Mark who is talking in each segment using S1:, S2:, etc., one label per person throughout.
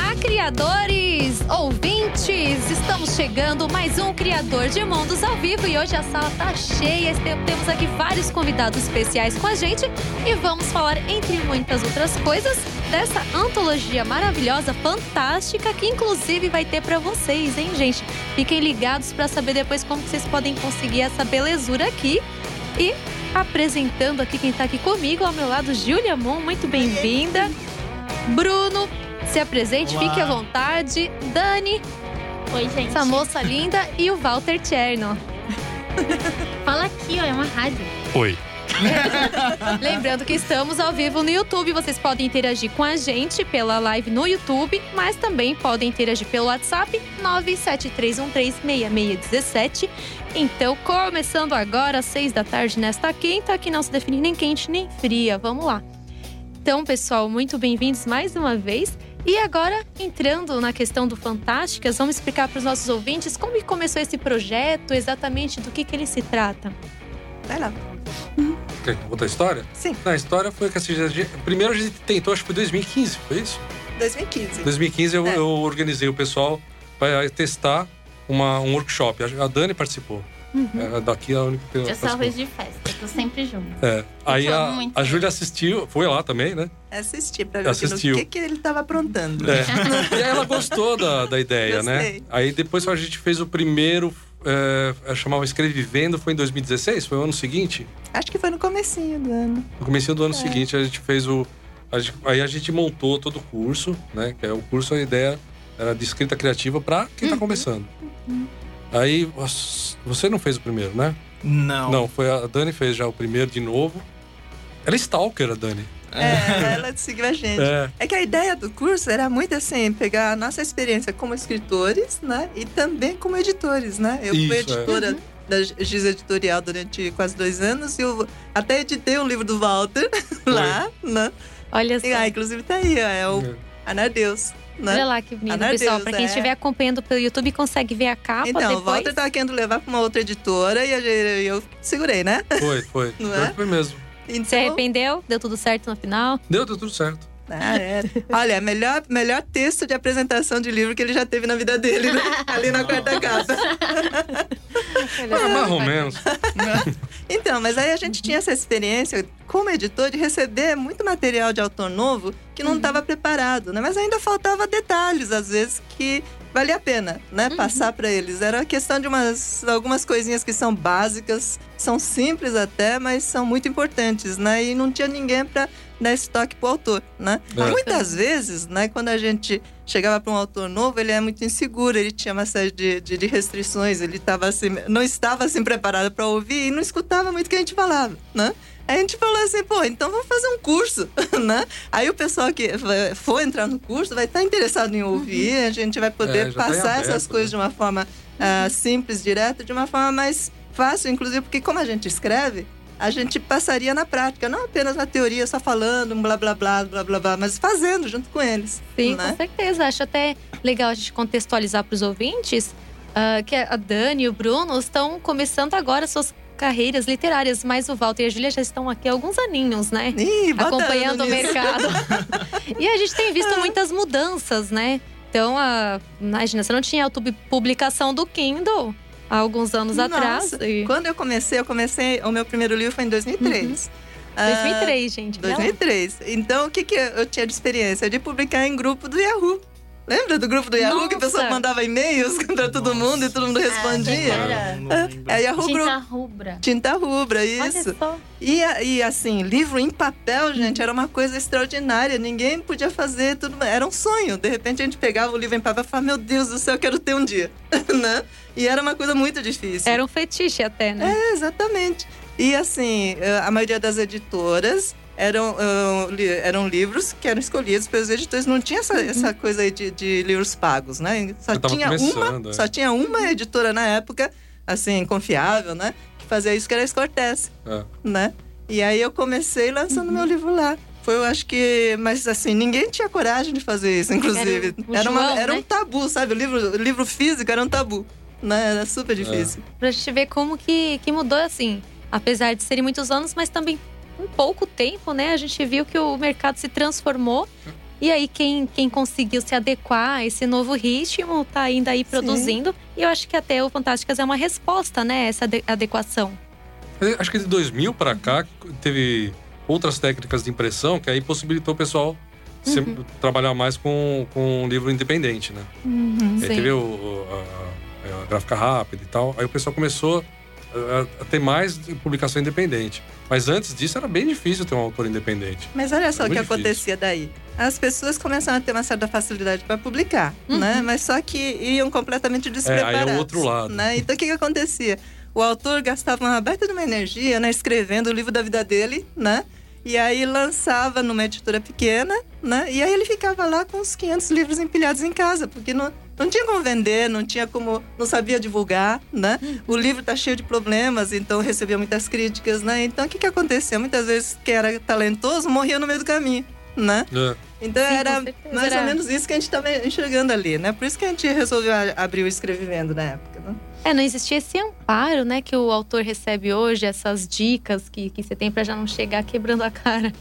S1: Olá, criadores, ouvintes! Estamos chegando mais um Criador de Mundos ao vivo e hoje a sala tá cheia. Temos aqui vários convidados especiais com a gente e vamos falar, entre muitas outras coisas, dessa antologia maravilhosa, fantástica, que inclusive vai ter para vocês, hein, gente? Fiquem ligados para saber depois como vocês podem conseguir essa belezura aqui. E apresentando aqui quem tá aqui comigo, ao meu lado, Júlia Mon, muito bem-vinda. Bruno, se apresente,
S2: Olá.
S1: fique à vontade. Dani,
S3: Oi, gente.
S1: essa moça linda. E o Walter Cherno.
S3: Fala aqui, ó, é uma rádio.
S2: Oi.
S1: Lembrando que estamos ao vivo no YouTube. Vocês podem interagir com a gente pela live no YouTube, mas também podem interagir pelo WhatsApp 973136617. Então, começando agora às seis da tarde nesta quinta, que não se define nem quente nem fria. Vamos lá. Então, pessoal, muito bem-vindos mais uma vez. E agora, entrando na questão do Fantásticas, vamos explicar para os nossos ouvintes como que começou esse projeto, exatamente do que, que ele se trata.
S4: Vai lá.
S2: Quer contar a história?
S4: Sim,
S2: Na história foi que a gente, primeiro a gente tentou, acho que foi 2015, foi isso?
S4: 2015.
S2: 2015 eu,
S4: É.
S2: eu organizei o pessoal para testar uma, um workshop. A Dani participou. É, daqui a única que
S3: Eu sou
S2: participou.
S3: de festa, tô sempre junto.
S2: É. Aí a, a. Júlia assistiu, foi lá também, né?
S4: Assisti pra ver
S2: Assistiu.
S4: o que, que ele tava aprontando.
S2: É. e aí ela gostou da, da ideia, né?
S4: Gostei.
S2: Aí depois a gente fez o primeiro, é, chamava Escrevivendo, foi em 2016, foi o ano seguinte.
S4: Acho que foi no comecinho do ano.
S2: No começo do ano
S4: É.
S2: seguinte, a gente fez o. a gente- aí a gente montou todo o curso, né? Que é o curso, a ideia era de escrita criativa para quem tá
S4: Uhum.
S2: começando. Aí você- você não fez o primeiro, né?
S5: Não.
S2: Não, foi a Dani fez já o primeiro de novo. Ela é stalker, a Dani.
S4: É, ela seguiu a gente.
S2: É.
S4: É que a ideia do curso era muito assim, pegar a nossa experiência como escritores, né? E também como editores, né? Eu fui
S2: Isso, é.
S4: editora da Giz Editorial durante quase dois anos e eu até editei o livro do Walter lá, né?
S1: Olha só.
S4: E, ah, inclusive tá aí, ó, é o Anadeus, né?
S1: Olha lá que bonito,
S4: Ana
S1: pessoal.
S4: Deus,
S1: Para quem
S4: é.
S1: estiver acompanhando pelo YouTube, consegue ver a capa
S4: Então, o
S1: depois.
S4: Walter tava querendo levar pra uma outra editora e eu segurei, né?
S2: Foi, foi.
S4: Não
S2: Foi,
S4: é?
S2: foi mesmo.
S4: Então,
S1: Se arrependeu? Deu tudo certo no final?
S2: Deu, deu tudo certo.
S4: Ah, é. Olha, melhor, melhor texto de apresentação de livro que ele já teve na vida dele, né? ali na quarta capa.
S2: Ah, mais ou menos.
S4: Então, mas aí a gente tinha essa experiência como editor de receber muito material de autor novo que não estava preparado, né? Mas ainda faltava detalhes, às vezes, que valia a pena, né? Passar para eles. Era questão de umas, algumas coisinhas que são básicas, são simples até, mas são muito importantes, né? E não tinha ninguém para dar esse toque pro autor, né?
S2: É.
S4: Muitas vezes, né, quando a gente chegava para um autor novo, ele é muito inseguro, ele tinha uma série de, de, de restrições, ele tava assim, não estava assim preparado para ouvir e não escutava muito o que a gente falava, né? A gente falou assim, pô, então vamos fazer um curso, né? Aí o pessoal que for entrar no curso vai estar interessado em ouvir, a gente vai
S2: É,
S4: poder
S2: já tá
S4: passar
S2: aberto,
S4: essas coisas
S2: né?
S4: de uma forma ah, simples, direta, de uma forma mais fácil, inclusive, porque como a gente escreve, a gente passaria na prática, não apenas na teoria, só falando, blá blá blá, blá blá blá, mas fazendo junto com eles.
S1: Sim,
S4: né?
S1: com certeza. Acho até legal a gente contextualizar para os ouvintes ah, que a Dani e o Bruno estão começando agora suas carreiras literárias, mas o Walter e a Júlia já estão aqui há alguns aninhos, né?
S4: Ih,
S1: acompanhando o mercado. e a gente tem visto muitas mudanças, né? Então, a, imagina, você não tinha autopublicação do Kindle há alguns anos
S4: Nossa,
S1: atrás. E...
S4: Quando eu comecei, eu comecei. O meu primeiro livro foi em 2003. Ah,
S1: 2003, gente. olha lá.
S4: 2003. Então, o que, que eu tinha de experiência? De publicar em grupo do Yahoo. Lembra do grupo do Yahoo que a pessoa
S1: Nossa.
S4: mandava e-mails para todo
S5: Nossa.
S4: mundo e todo mundo respondia?
S3: Era.
S5: Não, não lembro.
S4: É Yahoo
S3: Tinta rubra.
S4: Tinta rubra,
S1: Olha
S4: isso.
S1: só.
S4: E, e assim, livro em papel, gente, era uma coisa extraordinária. Ninguém podia fazer tudo. Era um sonho. De repente a gente pegava o livro em papel e falava: Meu Deus do céu, eu quero ter um dia. né? E era uma coisa muito difícil.
S1: Era um fetiche até, né?
S4: É, exatamente. E assim, eh, a maioria das editoras eram, li- eram livros que eram escolhidos pelos editores. Não tinha essa, essa coisa aí de, de livros pagos, né? Só tinha, uma,
S2: é.
S4: só tinha uma editora na época, assim, confiável, né? Que fazia isso, que era a Escortece,
S2: É.
S4: né? E aí eu comecei lançando meu livro lá. Foi, eu acho que. Mas assim, ninguém tinha coragem de fazer isso, inclusive.
S1: Era
S4: Era, uma-
S1: João,
S4: era
S1: né?
S4: um tabu, sabe? O livro, livro físico era um tabu. Né? Era super difícil.
S1: Pra gente ver como que, que mudou, assim. Apesar de serem muitos anos, mas também pouco tempo, né? A gente viu que o mercado se transformou E aí, quem, quem conseguiu se adequar a esse novo ritmo tá ainda aí produzindo. E eu acho que até o Fantásticas é uma resposta, né? Essa ade- adequação.
S2: Acho que de 2000 para cá teve outras técnicas de impressão que aí possibilitou o pessoal
S1: Uhum.
S2: trabalhar mais com, com um livro independente, né? Aí
S1: Sim.
S2: teve o, o- a, a gráfica rápida e tal. Aí o pessoal começou a, a ter mais publicação independente. Mas antes disso era bem difícil ter um autor independente.
S4: Mas olha só
S2: É
S4: o que
S2: difícil.
S4: acontecia daí. As pessoas começaram a ter uma certa facilidade para publicar,
S1: Uhum.
S4: né? Mas só que iam completamente despreparados.
S2: É, o outro lado.
S4: Né? Então o que, que acontecia? O autor gastava uma baita de uma energia, né? Escrevendo o livro da vida dele, né? E aí lançava numa editora pequena, né? E aí ele ficava lá com os 500 livros empilhados em casa, porque não, não tinha como vender, não tinha como, não sabia divulgar, né? O livro tá cheio de problemas, então recebia muitas críticas, né? Então o que que acontecia? Muitas vezes quem era talentoso morria no meio do caminho, né?
S2: É.
S4: Então
S1: Sim,
S4: era mais ou menos isso que a gente estava enxergando ali, né? Por isso que a gente resolveu abrir o Escrevivendo na época, né?
S1: É, não existia esse amparo, né, que o autor recebe hoje, essas dicas que, que você tem para já não chegar quebrando a cara.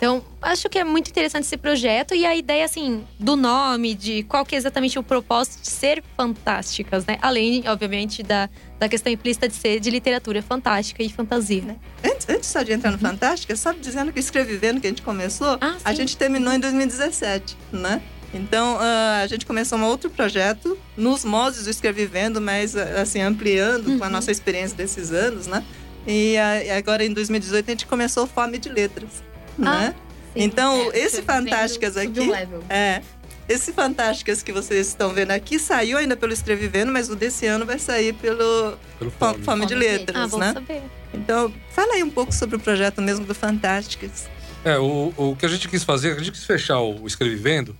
S1: Então, acho que é muito interessante esse projeto e a ideia, assim, do nome, de qual que é exatamente o propósito de ser fantásticas, né? Além, obviamente, da, da questão implícita de ser de literatura fantástica e fantasia, né?
S4: Antes, antes só de entrar no Fantástica, só dizendo que o Escrevivendo que a gente começou,
S1: Ah,
S4: a gente terminou em 2017, né? Então, ah, a gente começou um outro projeto nos moldes do Escrevivendo, mas assim, ampliando com a
S1: Uhum.
S4: nossa experiência desses anos, né? E e agora, em 2018, a gente começou Fome de Letras, né?
S3: Sim,
S4: Então,
S3: é,
S4: esse Fantásticas aqui-
S3: um level.
S4: É. Esse Fantásticas que vocês estão vendo aqui saiu ainda pelo Escrevivendo, mas o desse ano vai sair pelo
S2: Pelo
S4: Fome,
S2: fome.
S4: Fome de
S1: Ah,
S4: Letras,
S1: bom
S4: né?
S1: saber.
S4: Então, fala aí um pouco sobre o projeto mesmo do Fantásticas.
S2: É, o, o que a gente quis fazer, a gente quis fechar o Escrevivendo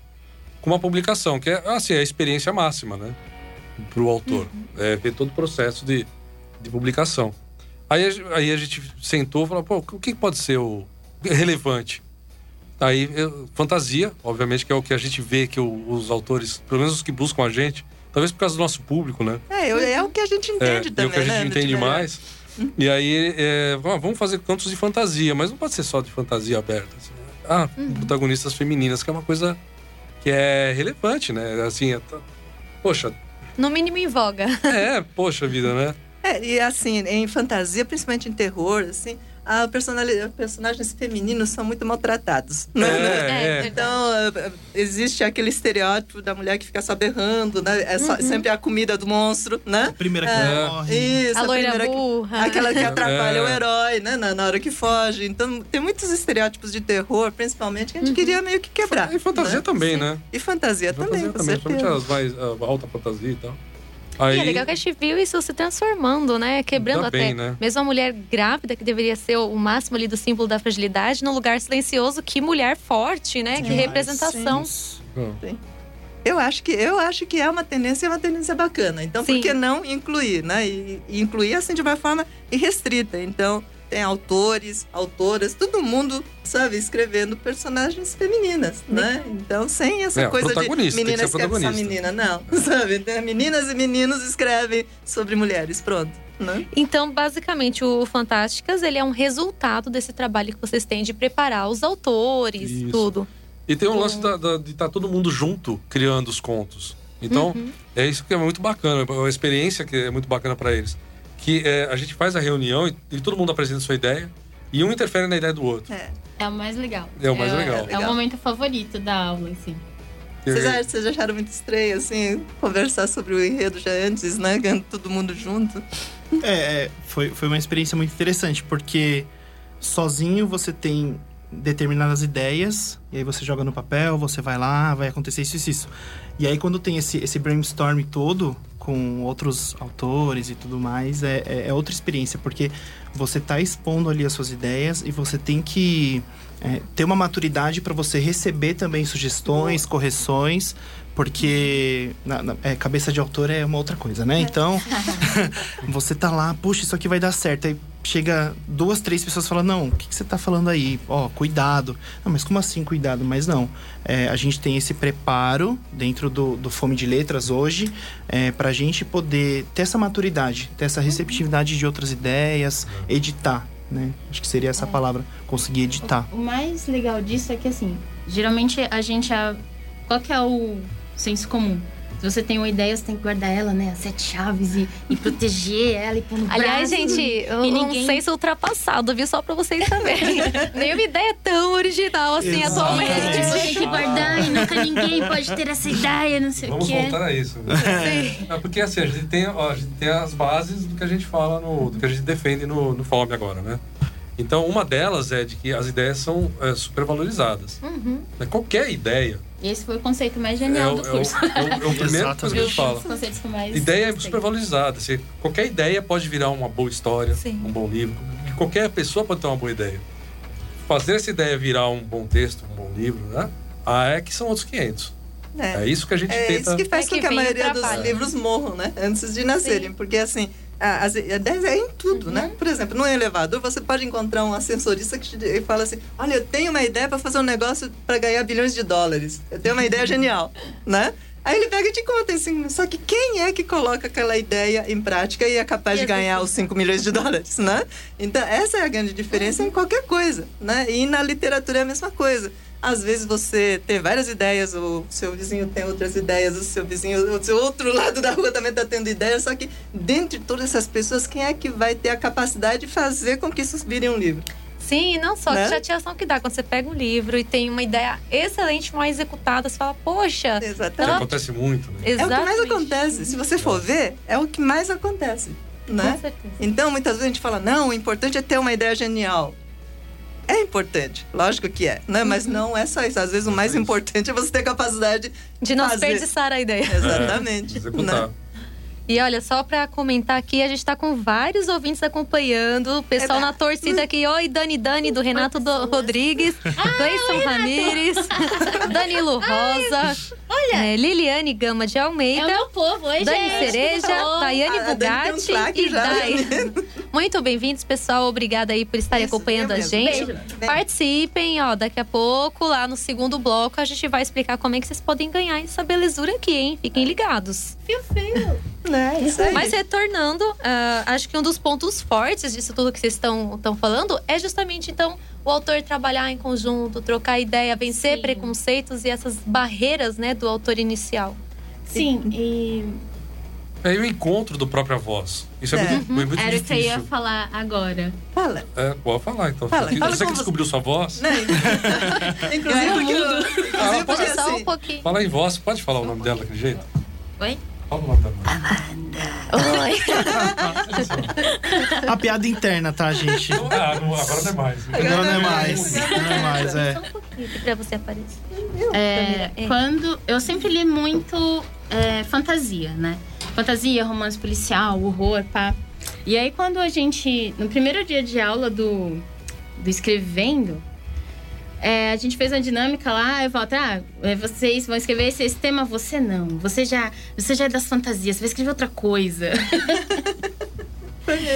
S2: com uma publicação, que é assim, a experiência máxima, né? Pro autor. É, ver todo o processo de, de publicação. Aí, aí a gente sentou e falou, pô, o que pode ser o relevante? Aí, eu- fantasia, obviamente, que é o que a gente vê que o- os autores, pelo menos os que buscam a gente, talvez por causa do nosso público, né?
S4: É, é o que a gente entende
S2: é,
S4: também,
S2: é o que a gente
S4: né?
S2: entende mais. E aí, é, vamos fazer contos de fantasia, mas não pode ser só de fantasia aberta. assim. Ah, protagonistas femininas, que é uma coisa que é relevante, né? Assim, é, poxa,
S1: No mínimo em voga.
S2: é, poxa vida, né?
S4: É, e assim, em fantasia, principalmente em terror, assim, a personali- personagens femininos são muito maltratados. né?
S2: É, é.
S4: Então, eh, existe aquele estereótipo da mulher que fica só berrando, né? É só-
S1: Uhum.
S4: sempre a comida do monstro, né?
S5: A primeira que
S4: É,
S5: morre.
S4: Isso,
S1: a loira
S4: primeira que-
S1: burra.
S4: Aquela que atrapalha
S2: É.
S4: o herói, né? Na, na hora que foge. Então, tem muitos estereótipos de terror, principalmente, que a gente queria meio que quebrar.
S2: E fantasia
S4: né?
S2: também,
S1: Sim.
S2: né?
S4: E fantasia, também,
S2: fantasia
S4: com
S2: também,
S4: certeza.
S2: principalmente as mais a alta fantasia e tal.
S1: E
S2: Aí,
S1: é legal que a gente viu isso se transformando, né? Quebrando
S2: Tá
S1: até.
S2: bem, né?
S1: Mesmo a mulher grávida, que deveria ser o máximo ali do símbolo da fragilidade, num lugar silencioso, que mulher forte, né? Que
S5: Demais.
S1: representação.
S5: Isso.
S4: Eu acho que eu acho que é uma tendência, é uma tendência bacana. Então,
S1: Sim.
S4: por que não incluir, né? E, e incluir assim de uma forma irrestrita. Então, tem autores, autoras, todo mundo, sabe, escrevendo personagens femininas, né? Então, sem essa
S2: É,
S4: coisa de menina escreve essa
S2: protagonista.
S4: menina, não, sabe? Então, Meninas e meninos escrevem sobre mulheres, pronto, né?
S1: Então, basicamente, o Fantásticas, ele é um resultado desse trabalho que vocês têm de preparar os autores,
S2: Isso.
S1: tudo.
S2: E tem um lance da- da- de estar todo mundo junto criando os contos. Então,
S1: Uhum.
S2: é isso que é muito bacana, é uma experiência que é muito bacana para eles. Que é, a gente faz a reunião e, e todo mundo apresenta sua ideia e um interfere na ideia do outro.
S4: É.
S3: É o mais legal.
S2: É o mais legal.
S3: É
S4: Legal.
S3: o momento favorito da aula, assim.
S4: Vocês, acham- vocês acharam muito estranho, assim, conversar sobre o enredo já antes, né? Ganhando todo mundo junto.
S5: É, é, foi, foi uma experiência muito interessante, porque sozinho você tem determinadas ideias, e aí você joga no papel, você vai lá, vai acontecer isso e isso. E aí quando tem esse, esse brainstorm todo, com outros autores e tudo mais, é, é, é outra experiência, porque você tá expondo ali as suas ideias e você tem que é, ter uma maturidade para você receber também sugestões, correções, porque na- na- é, cabeça de autor é uma outra coisa, né? Então, você tá lá, puxa, isso aqui vai dar certo. Aí chega duas, três pessoas falando, não, o que, que você tá falando aí? Ó, cuidado. Não, mas como assim cuidado? Mas não, é, a gente tem esse preparo dentro do, do Fome de Letras hoje, é, pra gente poder ter essa maturidade, ter essa receptividade de outras ideias, editar, né? Acho que seria essa palavra, conseguir editar.
S3: O mais legal disso é que, assim, Geralmente a gente. A... Qual que é o senso comum? Se você tem uma ideia, você tem que guardar ela, né? As sete chaves e, e proteger ela e pôr no
S1: Aliás,
S3: braço.
S1: gente, um,
S3: E ninguém-
S1: um senso ultrapassado, viu? Só pra vocês saberem. Nenhuma ideia tão original assim
S5: Exato.
S1: atualmente.
S3: É, você tem que guardar e nunca ninguém pode ter essa ideia, não sei
S2: Vamos
S3: o quê.
S2: voltar a isso. né? É porque assim, a gente, tem, ó, a gente tem as bases do que a gente fala, no, do que a gente defende no, no FOB agora, né? Então, uma delas é de que as ideias são é, supervalorizadas.
S1: Uhum.
S2: Né? Qualquer ideia
S3: Esse foi o conceito mais
S2: é,
S3: genial
S2: o-
S3: do
S2: é o,
S3: curso.
S2: é o- é o primeiro coisa que a gente fala.
S3: que
S2: Ideia é
S3: gostei.
S2: supervalorizada. Assim, qualquer ideia pode virar uma boa história,
S1: Sim.
S2: um bom livro. Qualquer pessoa pode ter uma boa ideia. Fazer essa ideia virar um bom texto, um bom livro, né? Ah, é que são outros 500. É isso que a gente
S4: É
S2: tenta.
S4: isso que faz
S1: É
S4: com
S1: que
S4: que a maioria dos livros morram, né? Antes de nascerem.
S1: Sim.
S4: Porque, assim, as ideias é em tudo, né? Por exemplo, num elevador, você pode encontrar um ascensorista que te fala assim: Olha, eu tenho uma ideia para fazer um negócio para ganhar bilhões de dólares. Eu tenho uma ideia genial, né? Aí ele pega e te conta assim, só que quem é que coloca aquela ideia em prática e é capaz
S1: E
S4: de ganhar os 5 milhões de dólares, né? Então, essa é a grande diferença em qualquer coisa, né? E na literatura é a mesma coisa. Às vezes você tem várias ideias, o seu vizinho tem outras ideias, o seu vizinho, o seu outro lado da rua também está tendo ideias, só que dentre todas essas pessoas, quem é que vai ter a capacidade de fazer com que isso vire um livro?
S1: Sim, e não só
S4: Né?
S1: que chateação que dá quando você pega um livro e tem uma ideia excelente, mal executada, você fala, poxa,
S4: Exatamente.
S2: acontece muito, né?
S4: É o que mais
S1: exatamente.
S4: acontece. Se você for ver, é o que mais acontece, né?
S1: Com certeza.
S4: Então, muitas vezes a gente fala, não, o importante é ter uma ideia genial. É importante, lógico que é, né? Mas não é só isso. Às vezes o mais
S2: É
S4: importante é você ter capacidade
S1: De não
S4: fazer.
S1: desperdiçar a ideia.
S4: Exatamente.
S2: Executar.
S4: né?
S1: E olha, só pra comentar aqui, a gente tá com vários ouvintes acompanhando. O pessoal
S4: É
S1: na torcida aqui. Oi, Dani Dani, do Renato do Rodrigues. Gleison Ramires. Danilo Rosa.
S3: Olha.
S1: é, Liliane Gama de
S3: É o
S1: Almeida.
S3: meu povo, oi,
S1: Dani
S3: gente.
S1: Cereja,
S3: Oi.
S1: Daiane
S4: A- a um
S1: Bugatti
S4: claque
S1: e
S4: já,
S1: Dai.
S4: né?
S1: Muito bem-vindos, pessoal. Obrigada aí por estarem
S4: Isso,
S1: acompanhando a
S4: mesmo.
S1: gente.
S3: Beijo.
S1: Participem, ó, daqui a pouco, lá no segundo bloco, a gente vai explicar como é que vocês podem ganhar essa belezura aqui, hein? Fiquem ligados.
S3: Fio, fio.
S4: Né? Isso aí.
S1: Mas retornando, ah, acho que um dos pontos fortes disso tudo que vocês estão falando é justamente, então, o autor trabalhar em conjunto, trocar ideia, vencer
S3: Sim.
S1: preconceitos e essas barreiras, né, do autor inicial.
S3: Sim, e
S2: É o encontro do própria voz. Isso é,
S4: É.
S2: muito, muito
S3: era o que eu ia
S2: difícil.
S3: falar agora.
S4: Fala.
S2: É, pode falar então.
S4: Fala,
S2: Você-
S4: fala
S2: você que descobriu sua voz?
S4: Né? Inclusive porque... eu- Inclusive
S2: Ah,
S4: porque
S1: Só um
S4: assim...
S1: pouquinho.
S2: Fala em voz, pode falar o nome dela daquele jeito?
S3: Oi?
S1: Oi.
S5: A piada interna, tá, gente?
S2: Ah, não, agora não é mais.
S5: Não, não é mais. Não é mais, é.
S1: Só um pouquinho pra você aparecer.
S3: É,
S1: É.
S3: quando eu sempre li muito é, fantasia, né? Fantasia, romance policial, horror, pá. E aí quando a gente, no primeiro dia de aula do, do escrevendo, é, a gente fez uma dinâmica lá, eu volto, ah, é, vocês vão escrever esse, esse tema, você não. Você já, você já é das fantasias, você vai escrever outra coisa.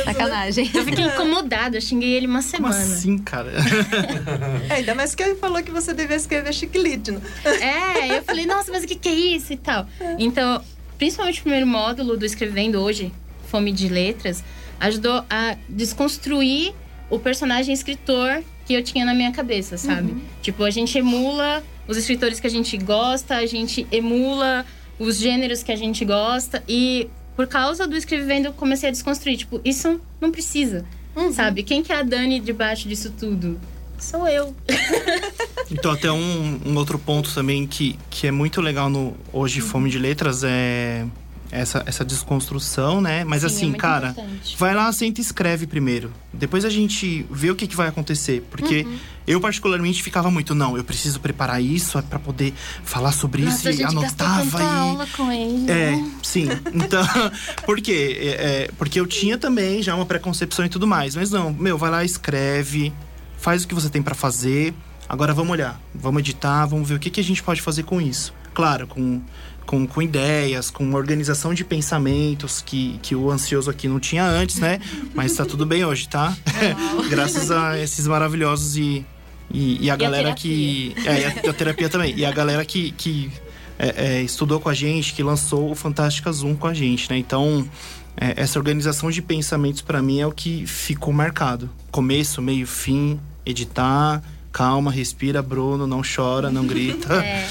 S1: Sacanagem.
S3: Eu fiquei incomodada, eu xinguei ele uma
S5: Como
S3: semana.
S5: assim, cara?
S4: É, ainda mais que ele falou que você devia escrever chiclete, né?
S3: É, eu falei, nossa, mas o que, que é isso e tal. Então, principalmente o primeiro módulo do Escrevendo Hoje, Fome de Letras, ajudou a desconstruir o personagem escritor que eu tinha na minha cabeça, sabe? Tipo, a gente emula os escritores que a gente gosta, a gente emula os gêneros que a gente gosta e por causa do escrevendo eu comecei a desconstruir, tipo, isso não precisa, sabe? Quem que é a Dani debaixo disso tudo? Sou eu.
S5: Então, até um, um outro ponto também que, que é muito legal no Hoje Fome de Letras é essa, essa desconstrução, né? Mas
S3: Sim, é
S5: assim,
S3: muito
S5: cara, vai lá, senta e escreve primeiro. Depois a gente vê o que, que vai acontecer. Porque
S3: Uhum.
S5: eu, particularmente, ficava muito, não, eu preciso preparar isso é pra poder falar sobre isso
S3: Nossa, a
S5: e
S3: gente gastou
S5: anotava e.
S3: aula com ele.
S5: É,
S3: né?
S5: sim. Então, por quê? É, é, porque eu tinha também já uma preconcepção e tudo mais. Mas não, meu, vai lá, escreve, faz o que você tem pra fazer. Agora vamos olhar, vamos editar, vamos ver o que, que a gente pode fazer com isso. Claro, com, com, com ideias, com organização de pensamentos que, que o ansioso aqui não tinha antes, né? Mas tá tudo bem hoje, tá? Graças a esses maravilhosos e, e, e a galera que. É, e a, e a terapia também. E a galera que, que é, é, estudou com a gente, que lançou o Fantástica Zoom com a gente, né? Então, é, essa organização de pensamentos para mim é o que ficou marcado. Começo, meio, fim, editar, calma, respira, Bruno, não chora, não grita.
S3: É.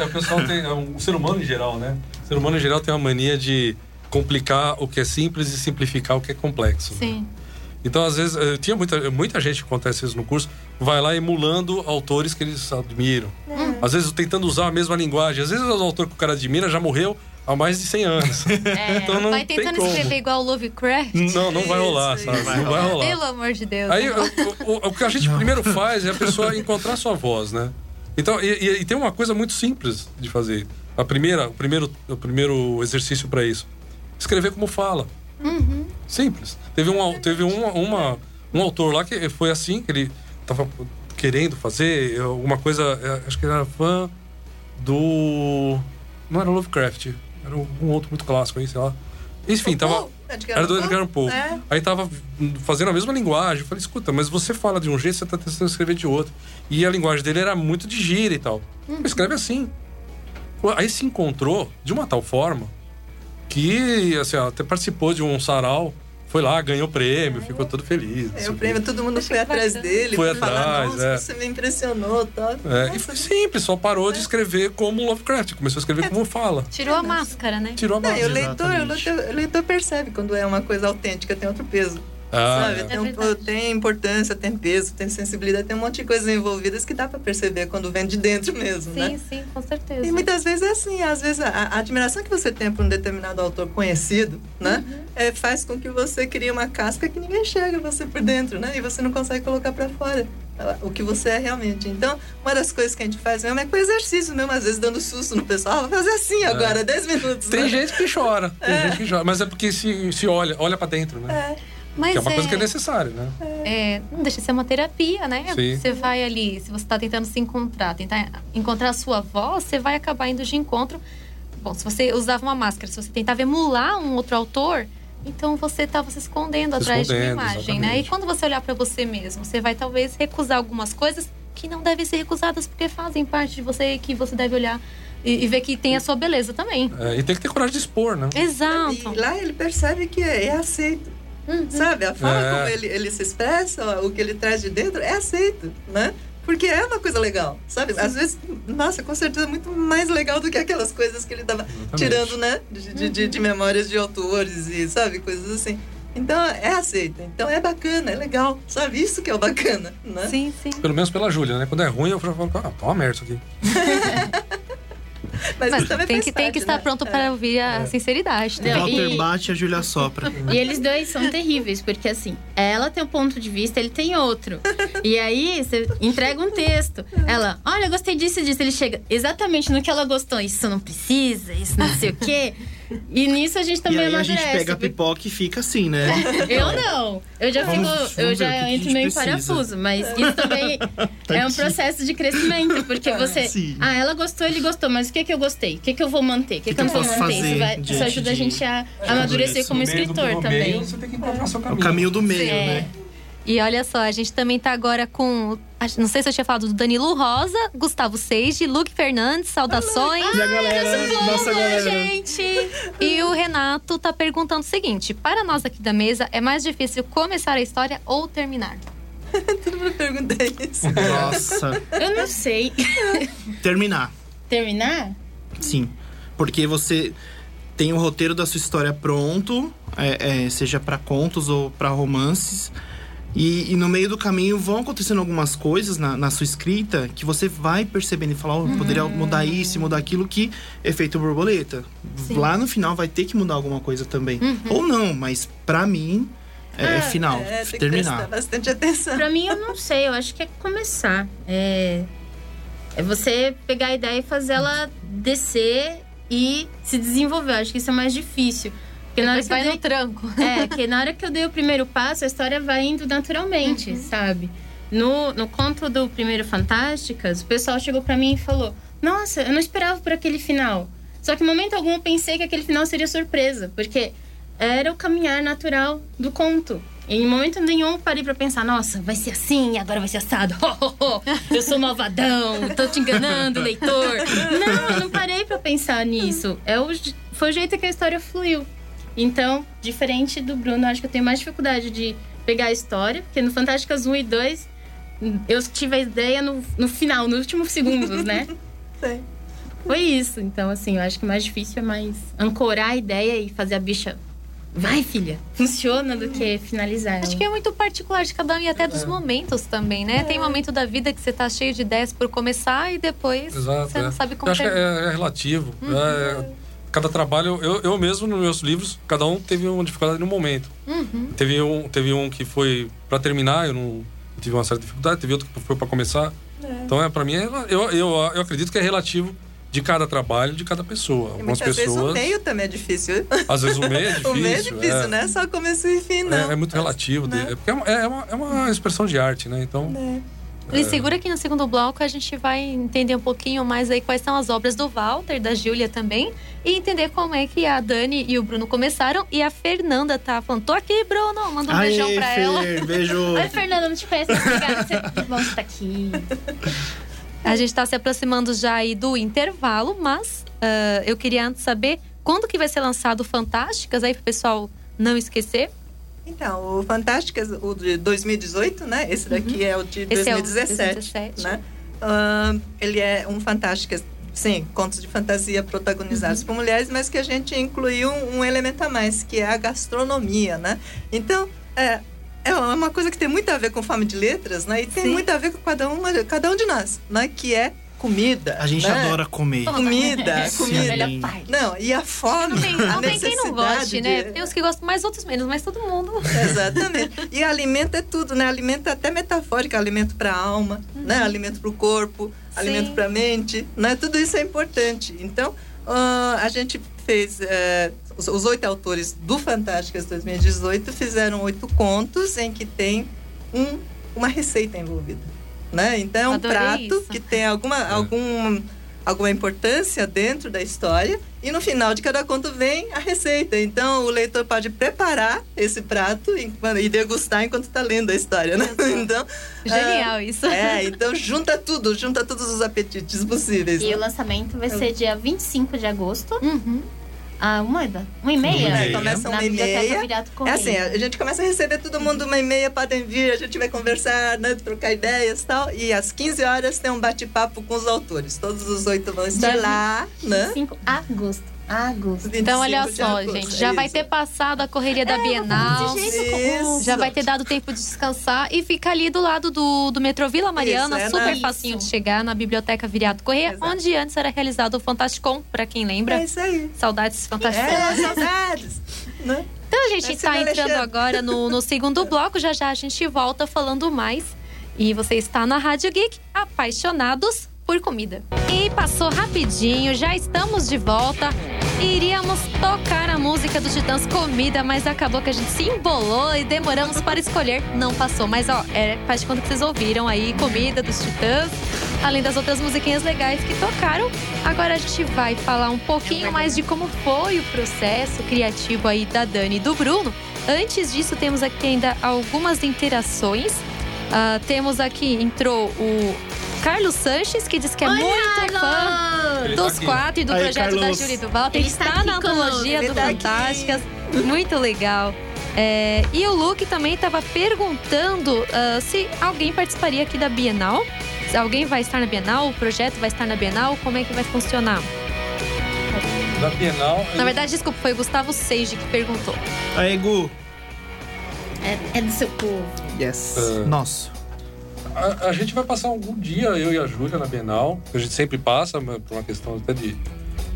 S2: É, O pessoal tem. é O ser humano em geral, né? O ser humano em geral tem uma mania de complicar o que é simples e simplificar o que é complexo.
S1: Sim.
S2: Então, às vezes, tinha muita, muita gente que acontece isso no curso, vai lá emulando autores que eles admiram.
S1: Uhum.
S2: Às vezes tentando usar a mesma linguagem. Às vezes o autor que o cara admira já morreu há mais de 100 anos.
S1: É,
S2: Então não
S1: vai
S2: tem
S1: tentando
S2: como.
S1: escrever igual o Lovecraft.
S2: Não, não vai rolar,
S4: Isso,
S2: sabe?
S4: isso.
S2: Não vai rolar.
S1: Pelo amor de Deus.
S2: Aí,
S1: não.
S2: o, o- o que a gente primeiro faz é a pessoa encontrar sua voz, né? Então, e, e- e tem uma coisa muito simples de fazer. A primeira, o primeiro, o primeiro exercício para isso, escrever como fala. Simples. Teve um, teve uma, uma- um autor lá que foi assim, que ele tava querendo fazer alguma coisa, é, acho que ele era fã do não era Lovecraft, era um outro muito clássico aí, sei lá. Enfim, tava era do Edgar Allan Poe.
S4: É.
S2: Aí tava fazendo a mesma linguagem. Eu falei, escuta, mas você fala de um jeito, você tá tentando escrever de outro. E a linguagem dele era muito de gíria e tal. Escreve assim. Aí se encontrou de uma tal forma que, assim, até participou de um sarau, foi lá, ganhou prêmio, ficou todo feliz.
S4: É,
S2: assim.
S4: o prêmio, todo mundo foi atrás dele.
S2: Foi
S4: falar,
S2: atrás,
S4: Nossa,
S2: é.
S4: você me impressionou. Tal.
S2: É, e foi simples, só parou de escrever como Lovecraft, começou a escrever como fala.
S1: Tirou a máscara, né?
S2: Tirou a
S4: Não, o
S2: máscara.
S4: leitor, o leitor, o leitor percebe quando é uma coisa autêntica, tem outro peso.
S2: Ah,
S4: sabe?
S2: é.
S4: Tem,
S1: É
S4: importância, tem peso, tem sensibilidade, tem um monte de coisas envolvidas que dá pra perceber quando vem de dentro mesmo,
S1: Sim,
S4: né?
S1: sim, com certeza.
S4: E muitas vezes é assim, às vezes a, a admiração que você tem por um determinado autor conhecido, né,
S1: Uhum.
S4: é, faz com que você crie uma casca que ninguém enxerga você por dentro, né, e você não consegue colocar pra fora o que você é realmente. Então, uma das coisas que a gente faz mesmo é com exercício mesmo, às vezes dando susto no pessoal, ah, vou fazer assim agora, 10 minutos.
S2: Tem
S4: né?
S2: gente que chora, tem gente que chora, mas é porque se, se olha, olha pra dentro, né?
S4: É,
S1: Mas
S2: Que é uma coisa que é necessária, né?
S1: é, não deixa de ser uma terapia, né?
S2: Sim.
S1: Você vai ali, se você está tentando se encontrar, tentar encontrar a sua voz, você vai acabar indo de encontro. Bom, se você usava uma máscara, se você tentava emular um outro autor, então você estava se escondendo
S2: Se
S1: atrás de
S2: escondendo,
S1: uma imagem, né?
S2: exatamente.
S1: E quando você olhar para você mesmo, você vai talvez recusar algumas coisas que não devem ser recusadas porque fazem parte de você que você deve olhar e, e ver que tem a sua beleza também.
S2: É, e tem que ter coragem de expor, né?
S1: Exato.
S4: E lá ele percebe que é, é aceito.
S1: Uhum.
S4: Sabe? A forma
S2: É.
S4: como ele, ele se expressa, o que ele traz de dentro, é aceito, né? Porque é uma coisa legal, sabe? Às vezes, nossa, com certeza é muito mais legal do que aquelas coisas que ele tava
S2: Exatamente.
S4: tirando, né? De, de, de, de memórias de autores e, sabe? Coisas assim. Então, é aceito. Então, é bacana, é legal, sabe? Isso que é o bacana, né?
S1: Sim, sim.
S2: Pelo menos pela Júlia, né? Quando é ruim, eu falo, ah, tá uma merda isso aqui.
S4: Mas,
S1: Mas tem que, tem que estar
S4: né?
S1: pronto
S4: É.
S1: para ouvir a sinceridade.
S3: Não,
S1: também.
S5: Walter
S3: e-
S5: bate, a Júlia sopra.
S3: E eles dois são terríveis, porque assim, ela tem um ponto de vista, ele tem outro. E aí, você entrega um texto. Ela, olha, eu gostei disso e disso. Ele chega exatamente no que ela gostou. Isso não precisa, isso não sei o quê. E nisso a gente
S5: E
S3: também
S5: aí a
S3: amadurece.
S5: gente pega a pipoca e fica assim, né?
S3: Eu não. Eu já fico.
S5: vamos
S3: eu já
S5: que que a
S3: entro meio em
S5: precisa.
S3: parafuso. Mas isso também é um processo de crescimento. Porque você.
S5: Sim.
S3: Ah, ela gostou, ele gostou. Mas o que, que eu gostei? O que, que eu vou manter? O que, que, eu não vou manter?
S5: fazer
S3: Isso, vai- isso ajuda a gente a amadurecer como escritor também.
S2: meio, você tem que encontrar seu
S5: É o
S2: caminho.
S5: caminho do meio,
S3: É.
S5: né?
S1: E olha só, a gente também tá agora com. Não sei se eu tinha falado do Danilo Rosa, Gustavo Seiji, Luke Fernandes, saudações.
S5: E a galera, nossa galera.
S3: gente!
S1: E o Renato tá perguntando o seguinte: para nós aqui da mesa, é mais difícil começar a história ou terminar?
S4: Todo mundo pergunta isso.
S5: Nossa.
S3: Eu não sei.
S5: Terminar.
S3: Terminar?
S5: Sim. Porque você tem o roteiro da sua história pronto, é, é, seja pra contos ou pra romances. E, e no meio do caminho vão acontecendo algumas coisas na, na sua escrita que você vai percebendo e falar, oh, poderia mudar isso, mudar aquilo, que efeito borboleta.
S1: Sim.
S5: Lá no final vai ter que mudar alguma coisa também. Ou não, mas pra mim é, é
S3: Ah,
S5: final,
S4: É, tem que
S5: terminar.
S4: prestar bastante atenção.
S3: Pra mim, eu não sei. Eu acho que é começar. É, é você pegar a ideia e fazer ela descer e se desenvolver. Eu acho que isso é mais difícil. Porque na hora
S1: Depois
S3: que
S1: vai
S3: dei-
S1: no tranco.
S3: É, que na hora que eu dei o primeiro passo, a história vai indo naturalmente, sabe? No, no conto do Primeiro Fantásticas, o pessoal chegou pra mim e falou: Nossa, eu não esperava por aquele final. Só que em momento algum eu pensei que aquele final seria surpresa, porque era o caminhar natural do conto. E em momento nenhum parei pra pensar, nossa, vai ser assim, agora vai ser assado. Ho, ho, ho, eu sou malvadão, tô te enganando, leitor. Não, eu não parei pra pensar nisso. É o, foi o jeito que a história fluiu. Então, diferente do Bruno, acho que eu tenho mais dificuldade de pegar a história, porque no Fantásticas 1 e 2 eu tive a ideia no, no final, nos últimos segundos, né?
S4: Sim.
S3: Foi isso. Então, assim, eu acho que o mais difícil é mais ancorar a ideia e fazer a bicha. Vai, filha! Funciona do que finalizar. ela.
S1: Acho que é muito particular de cada um e até dos momentos também, né? Tem momento da vida que você tá cheio de ideias por começar e depois
S2: Exato.
S1: você
S2: é.
S1: não sabe
S2: Eu
S1: como
S2: acho que é, é relativo. É, cada trabalho, eu, eu mesmo nos meus livros, cada um teve uma dificuldade no momento.
S1: Uhum.
S2: Teve um, teve um que foi para terminar, eu não tive uma certa dificuldade, teve outro que foi para começar. Então é para mim, é, eu, eu, eu acredito que é relativo de cada trabalho, de cada pessoa.
S4: E
S2: Algumas
S4: muitas vezes o
S2: pessoas,
S4: meio também é difícil.
S2: às vezes o meio é difícil.
S4: o meio é difícil, né? Só começo e fim, não.
S2: É, é muito relativo,
S4: Né?
S2: de- é é uma, é, uma, é uma expressão de arte, né? Então,
S4: É.
S1: Ele segura aqui no segundo bloco, a gente vai entender um pouquinho mais aí quais são as obras do Walter, da Júlia também, e entender como é que a Dani e o Bruno começaram. E a Fernanda tá falando: tô aqui, Bruno, manda um
S5: Aê,
S1: beijão pra ela.
S5: Fer, beijo.
S3: Oi, Fernanda, não te conheço. Obrigada. Você... Bom, você tá aqui.
S1: A gente tá se aproximando já aí do intervalo, mas ah, eu queria antes saber quando que vai ser lançado Fantásticas, aí pro pessoal não esquecer.
S4: Então, o Fantásticas, o de 2018, né? Esse daqui é o de
S1: Uhum. Esse é o
S4: 2017,
S1: 2017.
S4: né? Ahn, ele é um Fantásticas, sim, contos de fantasia
S1: Uhum.
S4: protagonizados por mulheres, mas que a gente incluiu um elemento a mais, que é a gastronomia, né? Então, é, é uma coisa que tem muito a ver com fome de letras, né? E tem
S1: Sim.
S4: muito a ver com cada, uma, cada um de nós, né? Que é comida.
S5: A gente
S4: né?
S5: adora comer.
S4: Comida,
S5: Sim.
S4: comida.
S3: A melhor parte.
S4: Não, e a fome,
S1: Não tem,
S4: a
S1: não tem quem não goste,
S4: necessidade
S1: né?
S4: de-
S1: Tem uns que gostam mais, outros menos, mas todo mundo.
S4: Exatamente. E alimento é tudo, né? Alimento é até metafórico, alimento para a alma, né? Alimento para o corpo, alimento
S1: Sim.
S4: para a mente, né? Tudo isso é importante. Então, ah, a gente fez eh, os, os oito autores do Fantásticas 2018 fizeram oito contos em que tem um, uma receita envolvida, né? Então é um
S1: Adorei
S4: prato
S1: isso.
S4: que tem alguma algum alguma importância dentro da história e no final de cada conto vem a receita. Então o leitor pode preparar esse prato e, e degustar enquanto está lendo a história, né? Então
S1: Genial isso.
S4: é, então junta tudo, junta todos os apetites possíveis.
S3: E
S4: né?
S3: o lançamento vai ser dia 25 de agosto.
S1: Uhum.
S3: Ah, uma, uma e meia?
S5: É,
S4: começa
S3: Na
S4: uma e
S3: Biblioteca
S4: meia. É assim, a gente começa a receber todo mundo uma e meia, podem vir, a gente vai conversar, né, trocar ideias e tal. E às 15 horas tem um bate-papo com os autores. Todos os oito vão estar
S3: Dia
S4: lá, né?
S3: 25 de agosto. Agosto.
S4: 25
S1: Então, olha
S4: de
S1: só, gente, já
S4: é
S1: vai ter passado a correria da Bienal.
S4: Isso.
S1: Já vai ter dado tempo de descansar e fica ali do lado do, do metrô Vila Mariana,
S4: Isso, é
S1: super
S4: na-
S1: facinho de
S3: Isso.
S1: chegar na Biblioteca Viriato Correia,
S4: Exato.
S1: onde antes era realizado o Fantasticon, pra quem lembra.
S4: É isso aí.
S1: Saudades Fantasticon.
S4: É, saudades. né?
S1: Então a gente está
S4: do
S1: entrando agora no, no segundo bloco, já já a gente volta falando mais. E você está na Rádio Geek, apaixonados por comida. E passou rapidinho, já estamos de volta. Iríamos tocar a música do Titãs Comida, mas acabou que a gente se embolou e demoramos para escolher. Não passou, mas ó, é, faz de conta que vocês ouviram aí Comida dos Titãs, além das outras musiquinhas legais que tocaram. Agora a gente vai falar um pouquinho mais de como foi o processo criativo aí da Dani e do Bruno. Antes disso, temos aqui ainda algumas interações. Ah, temos aqui, entrou o Carlos Sanches, que diz que é muito fã
S2: Ele
S1: dos
S2: tá aqui.
S1: quatro e do
S5: Aí,
S1: projeto
S5: Carlos.
S1: da Júlia do Walter.
S3: Ele
S1: está
S3: está aqui
S1: na antologia do
S4: ele tá aqui.
S1: Fantásticas. Muito legal. É, e o Luke também estava perguntando ah, se alguém participaria aqui da Bienal. Se alguém vai estar na Bienal, o projeto vai estar na Bienal, como é que vai funcionar?
S2: Da Bienal.
S1: Na verdade, desculpa, foi o Gustavo Seiji que perguntou.
S5: Aí, Gu.
S3: É, é do seu povo.
S5: Yes.
S2: É.
S5: Nosso.
S2: A, a gente vai passar algum dia, eu e a Júlia, na Bienal. A gente sempre passa, mas por uma questão até de.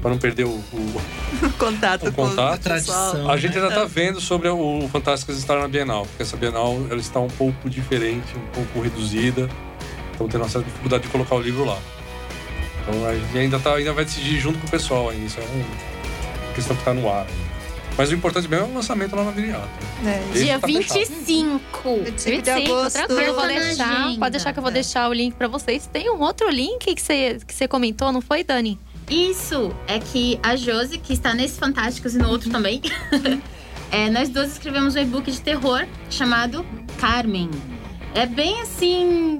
S2: para não perder o. o-
S4: Contato
S2: O
S4: com
S2: contato.
S4: o pessoal.
S5: Tradição.
S2: a gente ainda tá vendo sobre o Fantásticas estar na Bienal, porque essa Bienal ela está um pouco diferente, um pouco reduzida. Tendo uma certa dificuldade de colocar o livro lá. Então a gente ainda, tá, ainda vai decidir junto com o pessoal ainda. Isso é uma questão que está no ar. Mas o importante mesmo é o lançamento lá na Viriato.
S4: É,
S3: Dia
S2: tá fechado.
S3: 25.
S4: 25 de
S1: 25,
S4: agosto.
S1: tranquilo, vou deixar. Pode deixar que eu vou
S4: É.
S1: deixar o link pra vocês. Tem um outro link que você, que você comentou, não foi, Dani?
S3: Isso, é que a Josi, que está nesse Fantásticos e no outro também, é, nós duas escrevemos um e-book de terror chamado Carmen. É bem assim.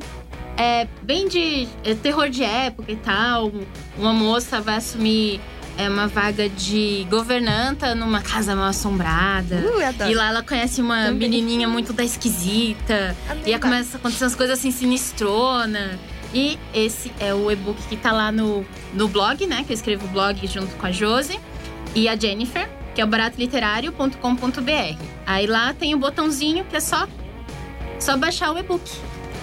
S3: É bem de é, terror de época e tal. Uma moça vai assumir é uma vaga de governanta numa casa mal assombrada.
S4: Uh.
S3: E lá ela conhece uma
S1: Também.
S3: menininha muito da esquisita. E aí começa a acontecer umas coisas assim sinistrona. E esse é o e-book que tá lá no, no blog, né? Que eu escrevo o blog junto com a Josi e a Jennifer, que é o baratoLiterário.com.br. Aí lá tem o botãozinho que é só, só baixar o e-book.